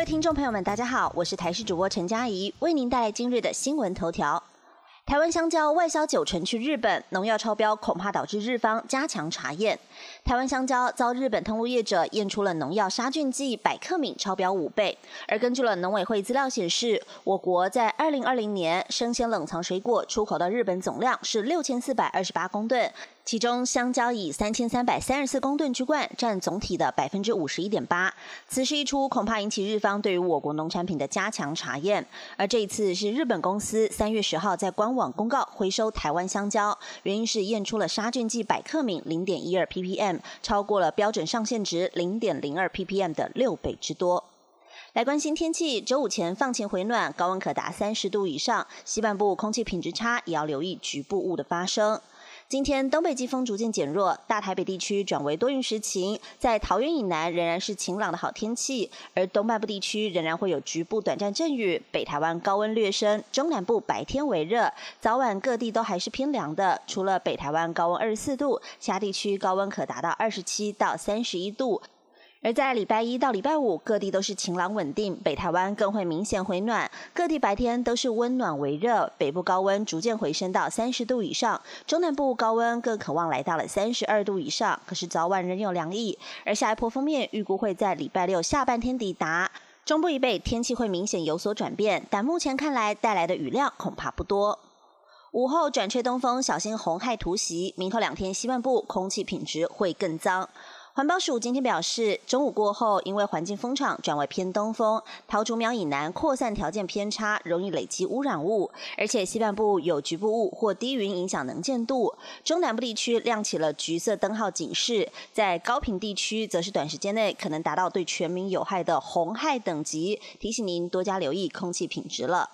各位听众朋友们，大家好，我是台视主播陈佳怡，为您带来今日的新闻头条。台湾香蕉外销九成去日本，农药超标恐怕导致日方加强查验。台湾香蕉遭日本通路业者验出了农药杀菌剂百克敏超标五倍，而根据了农委会资料显示，我国在二零二零年生鲜冷藏水果出口到日本总量是六千四百二十八公吨。其中，香蕉以三千三百三十四公吨居冠，占总体的百分之五十一点八。此事一出，恐怕引起日方对于我国农产品的加强查验。而这一次是日本公司三月十号在官网公告回收台湾香蕉，原因是验出了杀菌剂百克敏零点一二 ppm，超过了标准上限值零点零二 ppm 的六倍之多。来关心天气，周五前放晴回暖，高温可达三十度以上。西半部空气品质差，也要留意局部雾的发生。今天东北季风逐渐减弱，大台北地区转为多云时晴，在桃园以南仍然是晴朗的好天气，而东半部地区仍然会有局部短暂阵雨。北台湾高温略升，中南部白天为热，早晚各地都还是偏凉的。除了北台湾高温二十四度，其他地区高温可达到二十七到三十一度。而在礼拜一到礼拜五，各地都是晴朗稳定，北台湾更会明显回暖，各地白天都是温暖为热，北部高温逐渐回升到三十度以上，中南部高温更渴望来到了三十二度以上，可是早晚仍有凉意。而下一波封面预估会在礼拜六下半天抵达，中部以北天气会明显有所转变，但目前看来带来的雨量恐怕不多。午后转吹东风，小心红害突袭，明后两天西半部空气品质会更脏。环保署今天表示，中午过后，因为环境风场转为偏东风，桃竹苗以南扩散条件偏差，容易累积污染物，而且西半部有局部雾或低云影响能见度。中南部地区亮起了橘色灯号警示，在高频地区则是短时间内可能达到对全民有害的红害等级，提醒您多加留意空气品质了。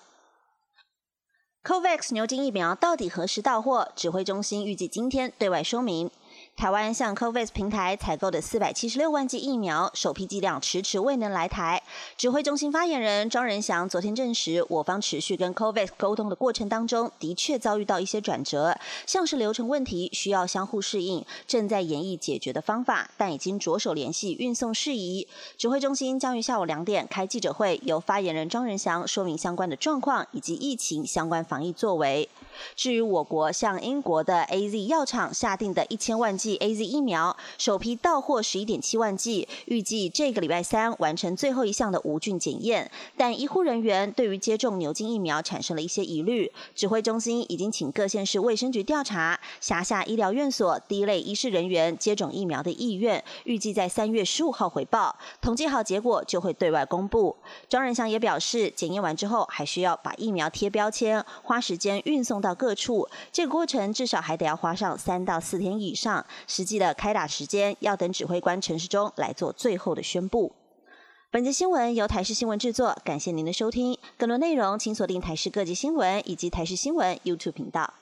COVAX 牛津疫苗到底何时到货？指挥中心预计今天对外说明。台湾向 COVAX 平台采购的四百七十六万剂疫苗，首批剂量迟迟未能来台。指挥中心发言人庄仁祥昨天证实，我方持续跟 COVAX 沟通的过程当中，的确遭遇到一些转折，像是流程问题需要相互适应，正在研议解决的方法，但已经着手联系运送事宜。指挥中心将于下午两点开记者会，由发言人庄仁祥说明相关的状况以及疫情相关防疫作为。至于我国向英国的 A Z 药厂下定的一千万剂 A Z 疫苗，首批到货十一点七万剂，预计这个礼拜三完成最后一项的无菌检验。但医护人员对于接种牛津疫苗产生了一些疑虑，指挥中心已经请各县市卫生局调查辖下医疗院所第一类医师人员接种疫苗的意愿，预计在三月十五号回报，统计好结果就会对外公布。庄仁祥也表示，检验完之后还需要把疫苗贴标签，花时间运送到。到各处，这个过程至少还得要花上三到四天以上。实际的开打时间要等指挥官陈世忠来做最后的宣布。本节新闻由台视新闻制作，感谢您的收听。更多内容请锁定台视各级新闻以及台视新闻 YouTube 频道。